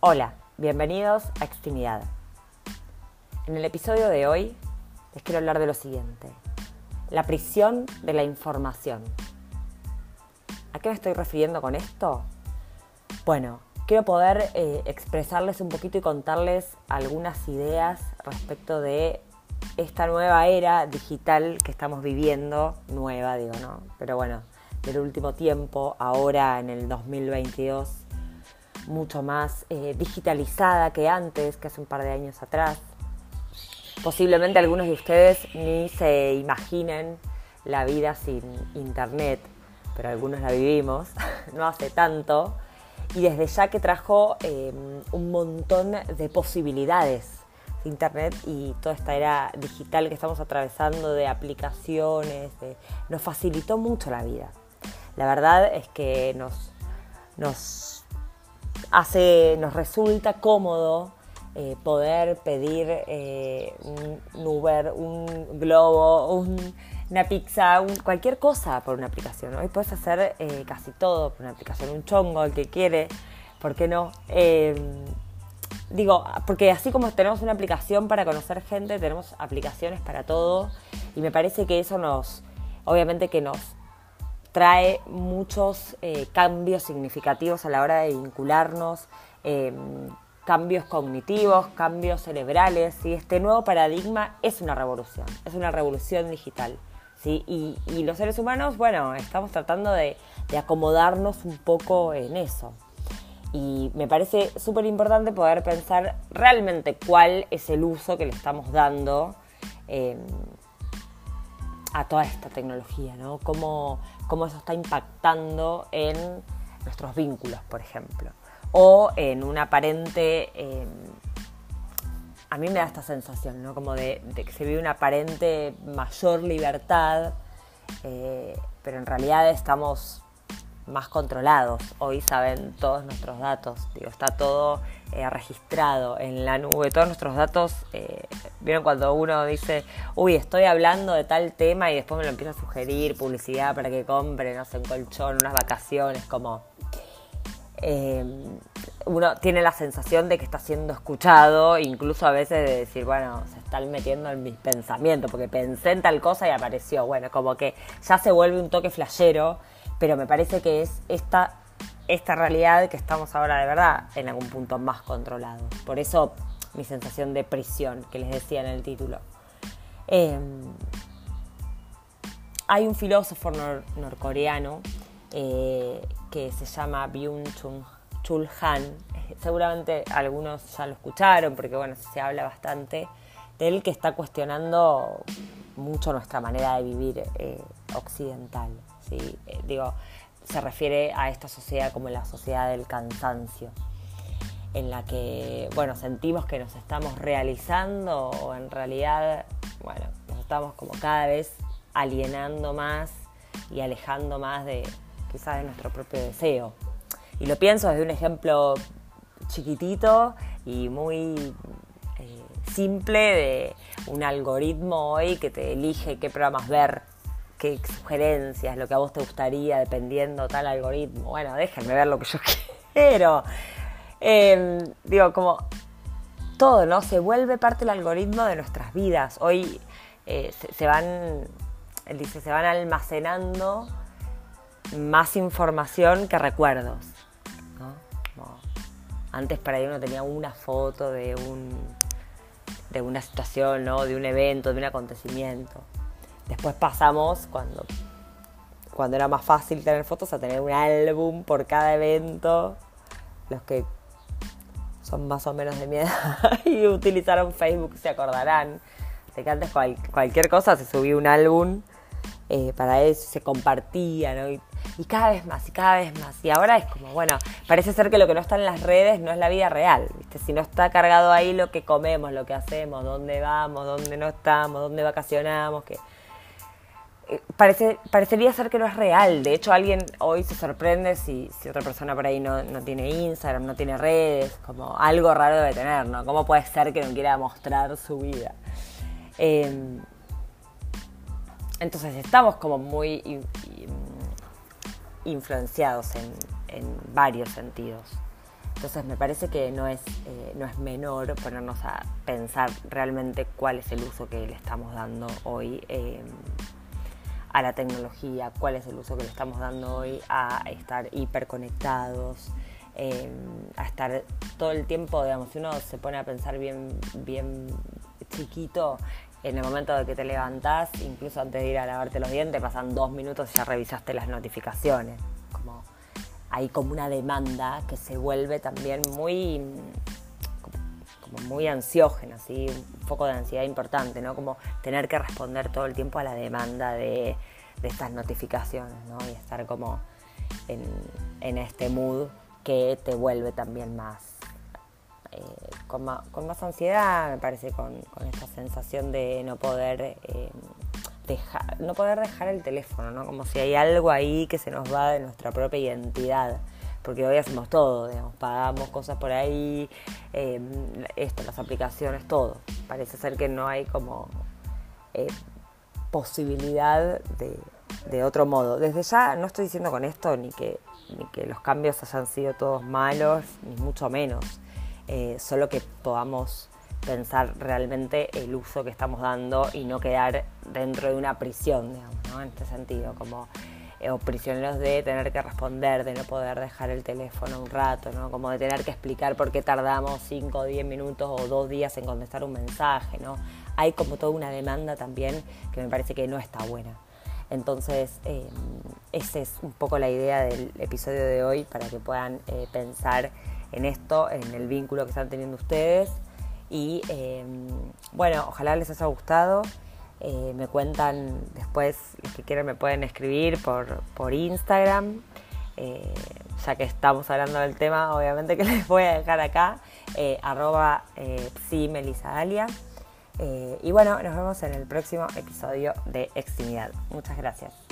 Hola, bienvenidos a Extimidad. En el episodio de hoy les quiero hablar de lo siguiente, la prisión de la información. ¿A qué me estoy refiriendo con esto? Bueno, quiero poder eh, expresarles un poquito y contarles algunas ideas respecto de esta nueva era digital que estamos viviendo, nueva digo, ¿no? Pero bueno, del último tiempo, ahora en el 2022, mucho más eh, digitalizada que antes, que hace un par de años atrás. Posiblemente algunos de ustedes ni se imaginen la vida sin internet, pero algunos la vivimos, no hace tanto, y desde ya que trajo eh, un montón de posibilidades internet y toda esta era digital que estamos atravesando de aplicaciones, nos facilitó mucho la vida. La verdad es que nos, nos hace, nos resulta cómodo eh, poder pedir eh, un, Uber, un globo, una pizza, cualquier cosa por una aplicación. Hoy puedes hacer eh, casi todo por una aplicación, un chongo, el que quiere, ¿por qué no? digo, porque así como tenemos una aplicación para conocer gente, tenemos aplicaciones para todo y me parece que eso nos, obviamente que nos trae muchos eh, cambios significativos a la hora de vincularnos, em, cambios cognitivos, cambios cerebrales, y este nuevo paradigma es una revolución, es una revolución digital. ¿sí? Y, los seres humanos, bueno, estamos tratando de acomodarnos un poco en eso. Y me parece súper importante poder pensar realmente cuál es el uso que le estamos dando em, a toda esta tecnología, ¿no? Cómo, eso está impactando en nuestros vínculos, por ejemplo. O en un aparente... Em, a mí me da esta sensación, ¿no? Como de, que se vive una aparente mayor libertad, eh, pero en realidad estamos más controlados. Hoy saben todos nuestros datos, digo, está todo eh, registrado en la nube, todos nuestros datos. Eh, Vieron cuando uno dice, uy, estoy hablando de tal tema y después me lo empieza a sugerir publicidad para que compre, no sé, un colchón, unas vacaciones, como. Eh, uno tiene la sensación de que está siendo escuchado, incluso a veces de decir, bueno, se están metiendo en mis pensamientos, porque pensé en tal cosa y apareció. Bueno, como que ya se vuelve un toque flashero pero me parece que es esta, esta realidad que estamos ahora de verdad en algún punto más controlado. Por eso mi sensación de prisión que les decía en el título. Em, hay un filósofo norcoreano eh, que se llama Byung-Chul Han. Seguramente algunos ya lo escucharon porque bueno, se habla bastante de él que está cuestionando mucho nuestra manera de vivir eh, occidental. ¿Sí? Eh, digo, se refiere a esta sociedad como la sociedad del cansancio, en la que, bueno, sentimos que nos estamos realizando o en realidad, bueno, nos estamos como cada vez alienando más y alejando más de quizás de nuestro propio deseo. Y lo pienso desde un ejemplo chiquitito y muy eh, simple de un algoritmo hoy que te elige qué programas ver qué sugerencias, lo que a vos te gustaría, dependiendo tal algoritmo. Bueno, déjenme ver lo que yo quiero. Em, digo, como todo, ¿no? Se vuelve parte del algoritmo de nuestras vidas. Hoy eh, se, van, él dice, se van almacenando más información que recuerdos. antes para ahí uno tenía una foto de un de una situación, ¿no? de un evento, de un acontecimiento. Después pasamos, cuando, cuando era más fácil tener fotos, a tener un álbum por cada evento. Los que son más o menos de mi edad y utilizaron Facebook se acordarán de que antes cualquier cosa se subía un álbum eh, para eso, se compartía, ¿no? Y, cada vez más, y cada vez más. Y ahora es como, bueno, parece ser que lo que no está en las redes no es la vida real, ¿viste? Si no está cargado ahí lo que comemos, lo que hacemos, dónde vamos, dónde no estamos, dónde vacacionamos, que parece, parecería ser que no es real. De hecho, alguien hoy se sorprende si, otra persona por ahí no, tiene Instagram, no tiene redes, como algo raro debe tener, ¿no? ¿Cómo puede ser que no quiera mostrar su vida? Em, entonces estamos como muy influenciados en, varios sentidos. Entonces me parece que no es, eh, no es menor ponernos a pensar realmente cuál es el uso que le estamos dando hoy eh, a la tecnología, cuál es el uso que le estamos dando hoy a estar hiperconectados, eh, a estar todo el tiempo, digamos, si uno se pone a pensar bien, bien chiquito, en el momento de que te levantás, incluso antes de ir a lavarte los dientes, pasan dos minutos y ya revisaste las notificaciones. Hay como una demanda que se vuelve también muy como muy ansiógena, ¿sí? un foco de ansiedad importante, ¿no? Como tener que responder todo el tiempo a la demanda de, estas notificaciones, ¿no? Y estar como en, este mood que te vuelve también más, eh, con, más ansiedad, me parece, con, esta sensación de no poder eh, no poder dejar el teléfono, ¿no? Como si hay algo ahí que se nos va de nuestra propia identidad. Porque hoy hacemos todo, digamos, pagamos cosas por ahí, em, esto, las aplicaciones, todo. Parece ser que no hay como eh, posibilidad de, otro modo. Desde ya no estoy diciendo con esto ni que, ni que los cambios hayan sido todos malos, ni mucho menos. Eh, solo que podamos pensar realmente el uso que estamos dando y no quedar dentro de una prisión, digamos, ¿no? En este sentido, como eh, o prisioneros de tener que responder, de no poder dejar el teléfono un rato, ¿no? Como de tener que explicar por qué tardamos 5 o 10 minutos o dos días en contestar un mensaje, ¿no? Hay como toda una demanda también que me parece que no está buena. Entonces, eh, esa es un poco la idea del episodio de hoy para que puedan eh, pensar en esto, en el vínculo que están teniendo ustedes y em, bueno, ojalá les haya gustado. Eh, me cuentan después, que quieran me pueden escribir por, por Instagram. Eh, ya que estamos hablando del tema, obviamente que les voy a dejar acá, eh, arroba sí, y bueno, nos vemos en el próximo episodio de Extimidad. Muchas gracias.